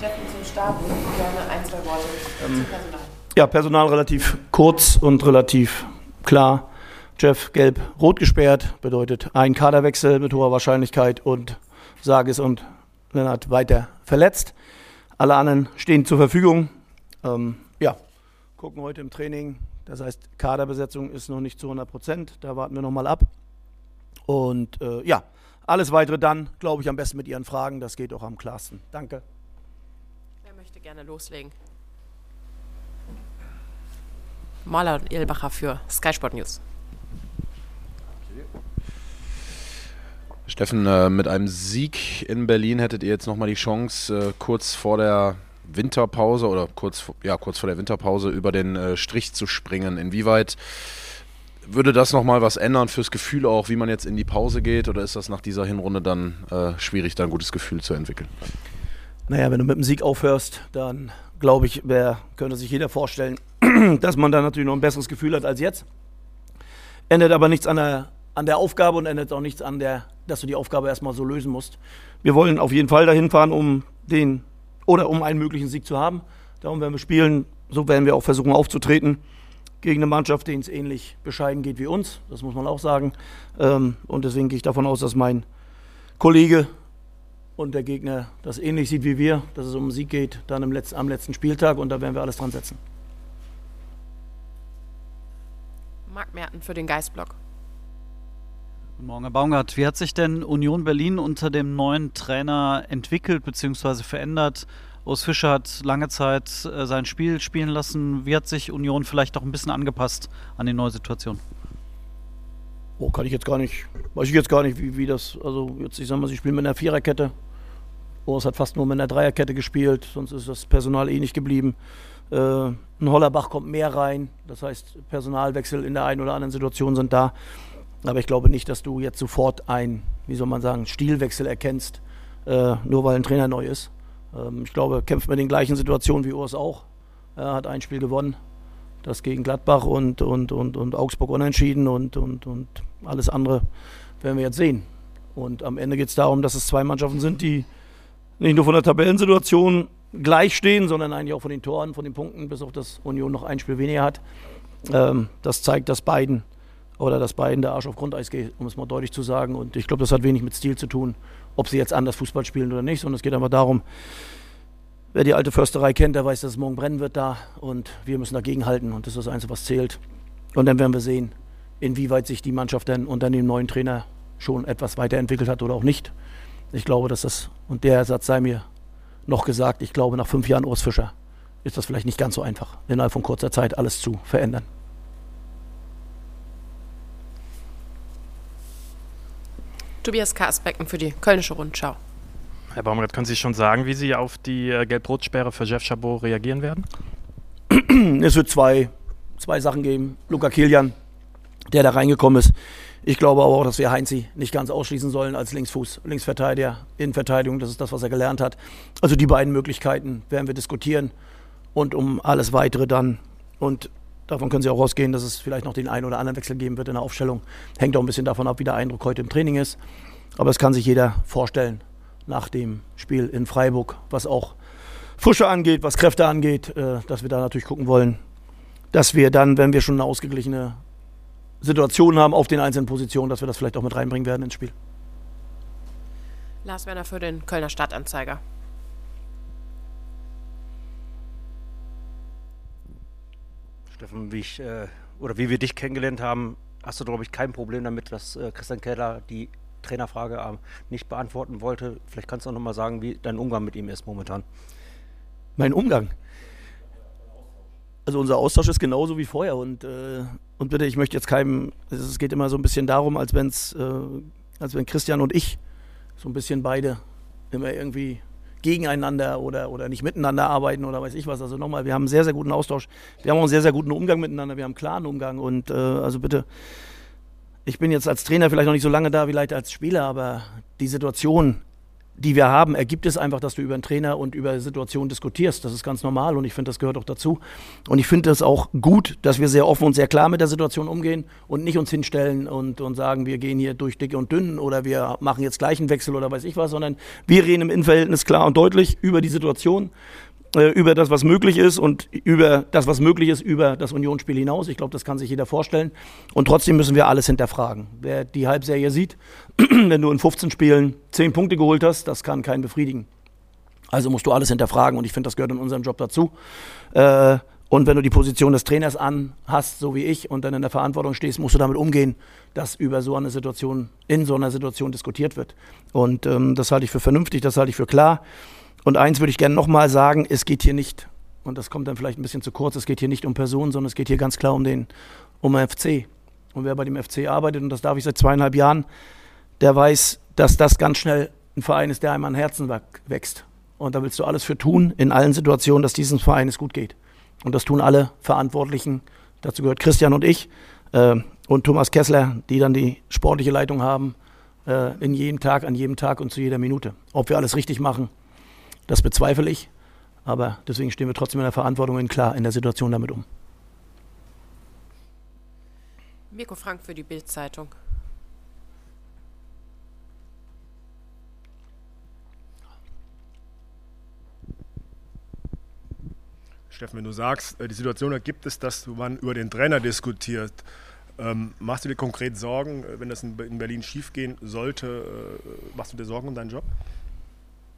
Steffen. Zum Start. Gerne ein, zwei Worte ähm, Personal. Ja, Personal relativ kurz und relativ klar. Jeff gelb-rot gesperrt, bedeutet ein Kaderwechsel mit hoher Wahrscheinlichkeit und Sages und Lennart weiter verletzt. Alle anderen stehen zur Verfügung. Ähm, ja, gucken heute im Training. Das heißt, Kaderbesetzung ist noch nicht zu 100 Prozent. Da warten wir nochmal ab. Und äh, ja, alles weitere dann, glaube ich, am besten mit Ihren Fragen. Das geht auch am klarsten. Danke. Gerne loslegen? Maler und Ehlbacher für Sky Sport News. Steffen, äh, mit einem Sieg in Berlin hättet ihr jetzt nochmal die Chance, äh, kurz vor der Winterpause oder kurz, ja, kurz vor der Winterpause über den äh, Strich zu springen. Inwieweit würde das nochmal was ändern fürs Gefühl auch, wie man jetzt in die Pause geht? Oder ist das nach dieser Hinrunde dann schwierig, da ein gutes Gefühl zu entwickeln? Naja, wenn du mit dem Sieg aufhörst, dann glaube ich, wer, könnte sich jeder vorstellen, dass man da natürlich noch ein besseres Gefühl hat als jetzt. Ändert aber nichts an der, an der Aufgabe und ändert auch nichts an der, dass du die Aufgabe erstmal so lösen musst. Wir wollen auf jeden Fall dahin fahren, um den oder um einen möglichen Sieg zu haben. Darum werden wir spielen. So werden wir auch versuchen aufzutreten gegen eine Mannschaft, denen es ähnlich bescheiden geht wie uns. Das muss man auch sagen. Ähm, und deswegen gehe ich davon aus, dass mein Kollege und der Gegner das ähnlich sieht wie wir, dass es um den Sieg geht, dann im letzten, am letzten Spieltag. Und da werden wir alles dran setzen. Marc Merten für den Geistblock. Guten Morgen, Herr Baumgart. Wie hat sich denn Union Berlin unter dem neuen Trainer entwickelt bzw. verändert? Urs Fischer hat lange Zeit äh, sein Spiel spielen lassen. Wie hat sich Union vielleicht auch ein bisschen angepasst an die neue Situation? Oh, kann ich jetzt gar nicht, weiß ich jetzt gar nicht, wie, wie das, also jetzt, ich sag mal, sie spielen mit einer Viererkette. Urs hat fast nur mit einer Dreierkette gespielt, sonst ist das Personal eh nicht geblieben. Äh, ein Hollerbach kommt mehr rein, das heißt, Personalwechsel in der einen oder anderen Situation sind da. Aber ich glaube nicht, dass du jetzt sofort ein, wie soll man sagen, Stilwechsel erkennst, äh, nur weil ein Trainer neu ist. Ähm, ich glaube, kämpft mit den gleichen Situationen wie Urs auch. Er hat ein Spiel gewonnen, das gegen Gladbach und, und, und, und Augsburg unentschieden und, und, und alles andere werden wir jetzt sehen. Und am Ende geht es darum, dass es zwei Mannschaften sind, die nicht nur von der Tabellensituation gleich stehen, sondern eigentlich auch von den Toren, von den Punkten, bis auf das Union noch ein Spiel weniger hat. Ähm, das zeigt, dass beiden oder dass beiden der Arsch auf Grundeis geht, um es mal deutlich zu sagen. Und ich glaube, das hat wenig mit Stil zu tun, ob sie jetzt anders Fußball spielen oder nicht, sondern es geht einfach darum, wer die alte Försterei kennt, der weiß, dass es morgen brennen wird da und wir müssen dagegen halten und das ist das Einzige, was zählt. Und dann werden wir sehen, inwieweit sich die Mannschaft dann unter dem neuen Trainer schon etwas weiterentwickelt hat oder auch nicht. Ich glaube, dass das, und der Satz sei mir noch gesagt, ich glaube, nach fünf Jahren Urs Fischer ist das vielleicht nicht ganz so einfach, innerhalb von kurzer Zeit alles zu verändern. Tobias Karsbecken für die Kölnische Rundschau. Herr Baumgart, können Sie schon sagen, wie Sie auf die äh, Gelb-Rot-Sperre für Jeff Chabot reagieren werden? Es wird zwei, zwei Sachen geben. Luca Kilian, der da reingekommen ist. Ich glaube aber auch, dass wir Heinzi nicht ganz ausschließen sollen als Linksfuß, Linksverteidiger, Innenverteidigung. Das ist das, was er gelernt hat. Also die beiden Möglichkeiten werden wir diskutieren. Und um alles Weitere dann. Und Davon können Sie auch ausgehen, dass es vielleicht noch den einen oder anderen Wechsel geben wird in der Aufstellung. Hängt auch ein bisschen davon ab, wie der Eindruck heute im Training ist. Aber es kann sich jeder vorstellen nach dem Spiel in Freiburg, was auch Fusche angeht, was Kräfte angeht, äh, dass wir da natürlich gucken wollen, dass wir dann, wenn wir schon eine ausgeglichene Situation haben auf den einzelnen Positionen, dass wir das vielleicht auch mit reinbringen werden ins Spiel. Lars Werner für den Kölner Stadtanzeiger. Steffen, wie ich äh, oder wie wir dich kennengelernt haben, hast du, glaube ich, kein Problem damit, dass äh, Christian Keller die Trainerfrage äh, nicht beantworten wollte. Vielleicht kannst du auch nochmal sagen, wie dein Umgang mit ihm ist momentan. Mein Umgang? Also unser Austausch ist genauso wie vorher und, äh, und bitte, ich möchte jetzt keinem, es geht immer so ein bisschen darum, als, wenn's, äh, als wenn Christian und ich so ein bisschen beide immer irgendwie gegeneinander oder, oder nicht miteinander arbeiten oder weiß ich was. Also nochmal, wir haben einen sehr, sehr guten Austausch. Wir haben auch einen sehr, sehr guten Umgang miteinander. Wir haben einen klaren Umgang und äh, also bitte, ich bin jetzt als Trainer vielleicht noch nicht so lange da, vielleicht als Spieler, aber die Situation die wir haben, ergibt es einfach, dass du über einen Trainer und über Situationen diskutierst. Das ist ganz normal und ich finde, das gehört auch dazu. Und ich finde es auch gut, dass wir sehr offen und sehr klar mit der Situation umgehen und nicht uns hinstellen und, und sagen, wir gehen hier durch dick und dünn oder wir machen jetzt gleich einen Wechsel oder weiß ich was, sondern wir reden im Innenverhältnis klar und deutlich über die Situation über das, was möglich ist und über das, was möglich ist, über das Unionsspiel hinaus. Ich glaube, das kann sich jeder vorstellen. Und trotzdem müssen wir alles hinterfragen. Wer die Halbserie sieht, wenn du in 15 Spielen 10 Punkte geholt hast, das kann keinen befriedigen. Also musst du alles hinterfragen und ich finde, das gehört in unserem Job dazu. Äh, und wenn du die Position des Trainers an hast, so wie ich, und dann in der Verantwortung stehst, musst du damit umgehen, dass über so eine Situation, in so einer Situation diskutiert wird. Und ähm, das halte ich für vernünftig, das halte ich für klar. Und eins würde ich gerne nochmal sagen, es geht hier nicht, und das kommt dann vielleicht ein bisschen zu kurz, es geht hier nicht um Personen, sondern es geht hier ganz klar um den, um den FC. Und wer bei dem FC arbeitet, und das darf ich seit zweieinhalb Jahren, der weiß, dass das ganz schnell ein Verein ist, der einem an Herzen wächst. Und da willst du alles für tun, in allen Situationen, dass diesem Verein es gut geht. Und das tun alle Verantwortlichen. Dazu gehört Christian und ich äh, und Thomas Kessler, die dann die sportliche Leitung haben, äh, in jedem Tag, an jedem Tag und zu jeder Minute. Ob wir alles richtig machen, das bezweifle ich. Aber deswegen stehen wir trotzdem in der Verantwortung in klar in der Situation damit um. Mirko Frank für die Bild-Zeitung. Steffen, wenn du sagst, äh, die Situation ergibt es, dass man über den Trainer diskutiert, ähm, machst du dir konkret Sorgen, äh, wenn das in Berlin schiefgehen sollte? Äh, machst du dir Sorgen um deinen Job?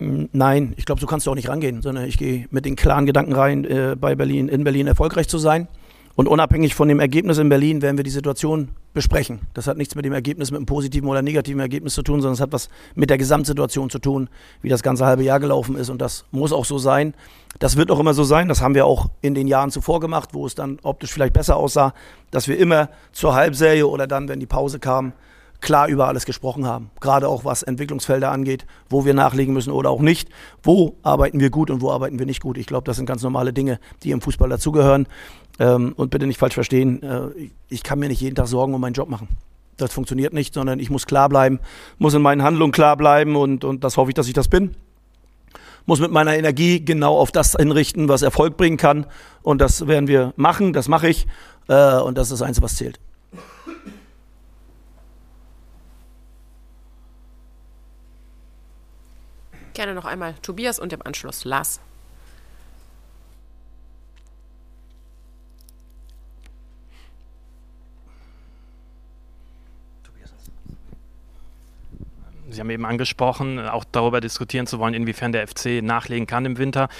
Nein, ich glaube, so kannst du auch nicht rangehen, sondern ich gehe mit den klaren Gedanken rein, äh, bei Berlin, in Berlin erfolgreich zu sein. Und unabhängig von dem Ergebnis in Berlin werden wir die Situation besprechen. Das hat nichts mit dem Ergebnis, mit einem positiven oder negativen Ergebnis zu tun, sondern es hat was mit der Gesamtsituation zu tun, wie das ganze halbe Jahr gelaufen ist. Und das muss auch so sein. Das wird auch immer so sein. Das haben wir auch in den Jahren zuvor gemacht, wo es dann optisch vielleicht besser aussah, dass wir immer zur Halbserie oder dann, wenn die Pause kam, klar über alles gesprochen haben. Gerade auch was Entwicklungsfelder angeht, wo wir nachlegen müssen oder auch nicht. Wo arbeiten wir gut und wo arbeiten wir nicht gut. Ich glaube, das sind ganz normale Dinge, die im Fußball dazugehören. Ähm, und bitte nicht falsch verstehen, äh, ich kann mir nicht jeden Tag Sorgen um meinen Job machen. Das funktioniert nicht, sondern ich muss klar bleiben, muss in meinen Handlungen klar bleiben und, und das hoffe ich, dass ich das bin. Muss mit meiner Energie genau auf das hinrichten, was Erfolg bringen kann. Und das werden wir machen, das mache ich. Äh, und das ist das Einzige, was zählt. Gerne noch einmal Tobias und im Anschluss Lars. Sie haben eben angesprochen, auch darüber diskutieren zu wollen, inwiefern der FC nachlegen kann im Winter.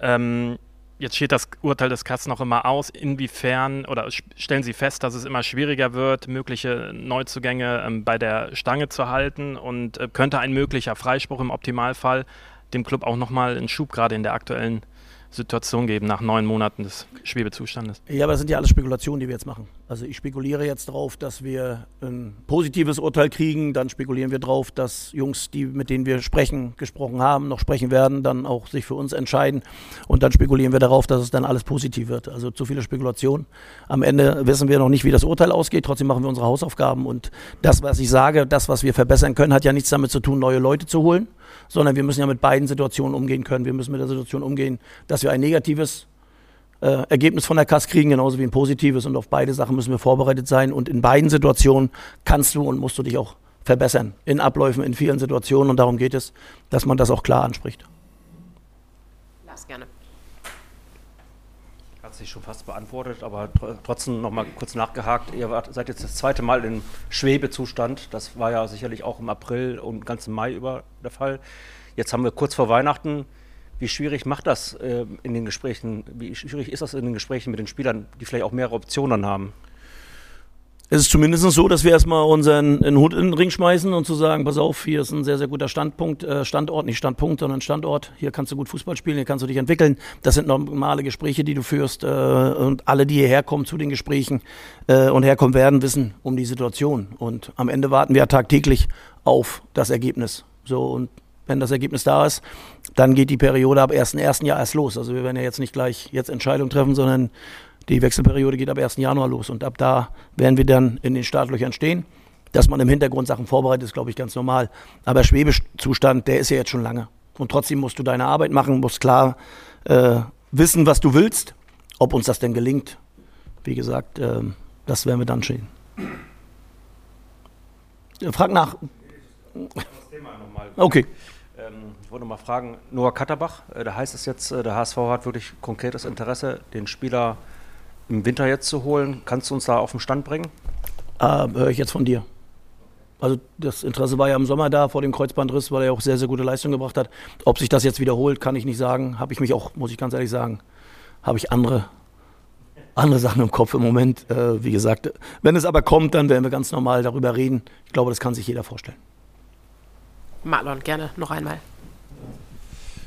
Ähm, Jetzt steht das Urteil des Katz noch immer aus. Inwiefern oder stellen Sie fest, dass es immer schwieriger wird, mögliche Neuzugänge ähm, bei der Stange zu halten und äh, könnte ein möglicher Freispruch im Optimalfall dem Club auch nochmal einen Schub gerade in der aktuellen Situation geben nach neun Monaten des Schwebezustandes. Ja, aber das sind ja alles Spekulationen, die wir jetzt machen. Also ich spekuliere jetzt darauf, dass wir ein positives Urteil kriegen. Dann spekulieren wir darauf, dass Jungs, die, mit denen wir sprechen, gesprochen haben, noch sprechen werden, dann auch sich für uns entscheiden. Und dann spekulieren wir darauf, dass es dann alles positiv wird. Also zu viele Spekulationen. Am Ende wissen wir noch nicht, wie das Urteil ausgeht. Trotzdem machen wir unsere Hausaufgaben. Und das, was ich sage, das, was wir verbessern können, hat ja nichts damit zu tun, neue Leute zu holen sondern wir müssen ja mit beiden Situationen umgehen können. Wir müssen mit der Situation umgehen, dass wir ein negatives äh, Ergebnis von der Kass kriegen, genauso wie ein positives. Und auf beide Sachen müssen wir vorbereitet sein. Und in beiden Situationen kannst du und musst du dich auch verbessern. In Abläufen, in vielen Situationen. Und darum geht es, dass man das auch klar anspricht. Lass gerne hat sich schon fast beantwortet, aber tr trotzdem noch mal kurz nachgehakt. Ihr wart, seid jetzt das zweite Mal in Schwebezustand. Das war ja sicherlich auch im April und ganzen Mai über der Fall. Jetzt haben wir kurz vor Weihnachten. Wie schwierig macht das äh, in den Gesprächen? Wie schwierig ist das in den Gesprächen mit den Spielern, die vielleicht auch mehrere Optionen haben? Es ist zumindest so, dass wir erstmal unseren Hut in den Ring schmeißen und zu sagen, pass auf, hier ist ein sehr, sehr guter Standpunkt, äh, Standort, nicht Standpunkt, sondern Standort. Hier kannst du gut Fußball spielen, hier kannst du dich entwickeln. Das sind normale Gespräche, die du führst. Äh, und alle, die hierher kommen zu den Gesprächen äh, und herkommen werden, wissen um die Situation. Und am Ende warten wir tagtäglich auf das Ergebnis. So, und wenn das Ergebnis da ist, dann geht die Periode ab 1.1. Jahr erst los. Also wir werden ja jetzt nicht gleich jetzt Entscheidungen treffen, sondern die Wechselperiode geht ab 1. Januar los und ab da werden wir dann in den Startlöchern stehen. dass man im Hintergrund Sachen vorbereitet, ist, glaube ich, ganz normal. Aber Schwebezustand, der ist ja jetzt schon lange. Und trotzdem musst du deine Arbeit machen, musst klar äh, wissen, was du willst. Ob uns das denn gelingt, wie gesagt, äh, das werden wir dann sehen. Frag nach. Okay. Ähm, ich wollte mal fragen, Noah Katterbach, äh, da heißt es jetzt, äh, der HSV hat wirklich konkretes Interesse, den Spieler im Winter jetzt zu holen. Kannst du uns da auf den Stand bringen? Äh, Höre ich jetzt von dir. Also das Interesse war ja im Sommer da vor dem Kreuzbandriss, weil er auch sehr, sehr gute Leistung gebracht hat. Ob sich das jetzt wiederholt, kann ich nicht sagen. Habe ich mich auch, muss ich ganz ehrlich sagen, habe ich andere, andere Sachen im Kopf im Moment. Äh, wie gesagt, wenn es aber kommt, dann werden wir ganz normal darüber reden. Ich glaube, das kann sich jeder vorstellen. Marlon, gerne noch einmal.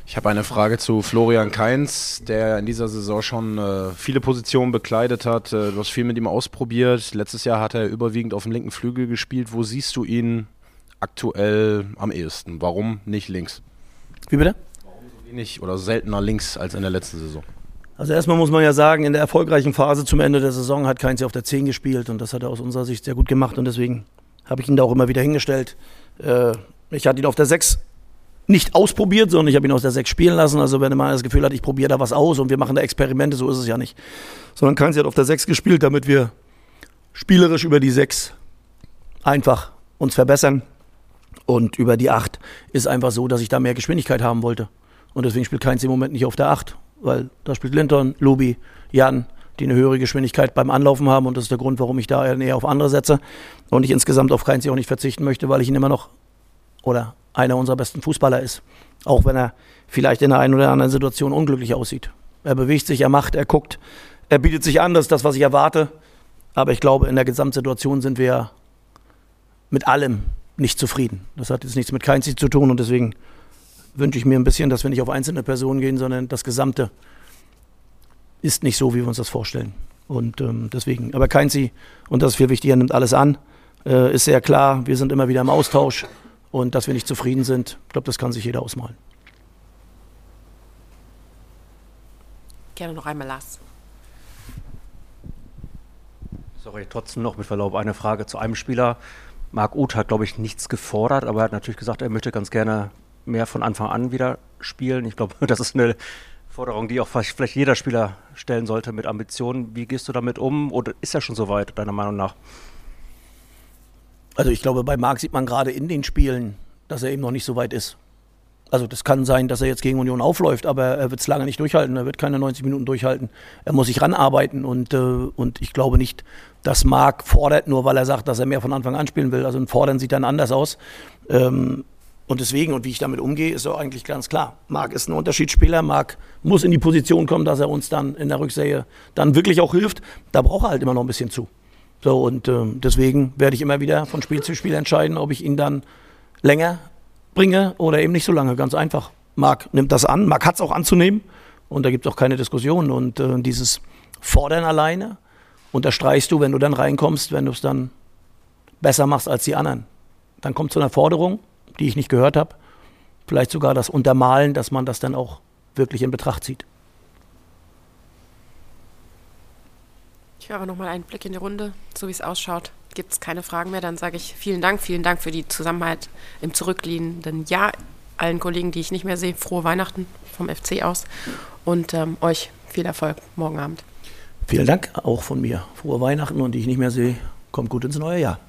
Ich habe eine Frage zu Florian Kainz, der in dieser Saison schon äh, viele Positionen bekleidet hat. Äh, du hast viel mit ihm ausprobiert. Letztes Jahr hat er überwiegend auf dem linken Flügel gespielt. Wo siehst du ihn aktuell am ehesten? Warum nicht links? Wie bitte? Warum so wenig oder seltener links als in der letzten Saison? Also erstmal muss man ja sagen, in der erfolgreichen Phase zum Ende der Saison hat Kainz ja auf der 10 gespielt und das hat er aus unserer Sicht sehr gut gemacht und deswegen habe ich ihn da auch immer wieder hingestellt. Äh, ich hatte ihn auf der 6 nicht ausprobiert, sondern ich habe ihn aus der 6 spielen lassen. Also wenn man das Gefühl hat, ich probiere da was aus und wir machen da Experimente, so ist es ja nicht. Sondern Kainz hat auf der 6 gespielt, damit wir spielerisch über die 6 einfach uns verbessern. Und über die 8 ist einfach so, dass ich da mehr Geschwindigkeit haben wollte. Und deswegen spielt Kainz im Moment nicht auf der 8, weil da spielt Linton, Lubi, Jan, die eine höhere Geschwindigkeit beim Anlaufen haben. Und das ist der Grund, warum ich da eher auf andere setze. Und ich insgesamt auf Kainz auch nicht verzichten möchte, weil ich ihn immer noch oder einer unserer besten Fußballer ist. Auch wenn er vielleicht in der einen oder anderen Situation unglücklich aussieht. Er bewegt sich, er macht, er guckt, er bietet sich an, das ist das, was ich erwarte. Aber ich glaube, in der Gesamtsituation sind wir mit allem nicht zufrieden. Das hat jetzt nichts mit Keinzig zu tun und deswegen wünsche ich mir ein bisschen, dass wir nicht auf einzelne Personen gehen, sondern das Gesamte ist nicht so, wie wir uns das vorstellen. Und ähm, deswegen, aber Keinzi, und das ist viel wichtiger, nimmt alles an, äh, ist sehr klar, wir sind immer wieder im Austausch. Und dass wir nicht zufrieden sind, ich glaube, das kann sich jeder ausmalen. Gerne noch einmal Lars. Sorry, trotzdem noch mit Verlaub eine Frage zu einem Spieler. Marc Uth hat, glaube ich, nichts gefordert, aber er hat natürlich gesagt, er möchte ganz gerne mehr von Anfang an wieder spielen. Ich glaube, das ist eine Forderung, die auch vielleicht jeder Spieler stellen sollte mit Ambitionen. Wie gehst du damit um? Oder ist er schon soweit, deiner Meinung nach? Also ich glaube, bei Marc sieht man gerade in den Spielen, dass er eben noch nicht so weit ist. Also das kann sein, dass er jetzt gegen Union aufläuft, aber er wird es lange nicht durchhalten. Er wird keine 90 Minuten durchhalten. Er muss sich ranarbeiten und, äh, und ich glaube nicht, dass Marc fordert, nur weil er sagt, dass er mehr von Anfang an spielen will. Also ein Fordern sieht dann anders aus. Ähm, und deswegen, und wie ich damit umgehe, ist auch eigentlich ganz klar. Marc ist ein Unterschiedsspieler. Marc muss in die Position kommen, dass er uns dann in der Rückserie dann wirklich auch hilft. Da braucht er halt immer noch ein bisschen zu. So, und äh, deswegen werde ich immer wieder von Spiel zu Spiel entscheiden, ob ich ihn dann länger bringe oder eben nicht so lange. Ganz einfach. Marc nimmt das an, Marc hat es auch anzunehmen und da gibt es auch keine Diskussion. Und äh, dieses Fordern alleine unterstreichst du, wenn du dann reinkommst, wenn du es dann besser machst als die anderen. Dann kommt zu einer Forderung, die ich nicht gehört habe. Vielleicht sogar das Untermalen, dass man das dann auch wirklich in Betracht zieht. Ich werfe nochmal einen Blick in die Runde. So wie es ausschaut, gibt es keine Fragen mehr. Dann sage ich vielen Dank, vielen Dank für die Zusammenarbeit im zurückliegenden Jahr. Allen Kollegen, die ich nicht mehr sehe, frohe Weihnachten vom FC aus und ähm, euch viel Erfolg morgen Abend. Vielen Dank auch von mir. Frohe Weihnachten und die ich nicht mehr sehe, kommt gut ins neue Jahr.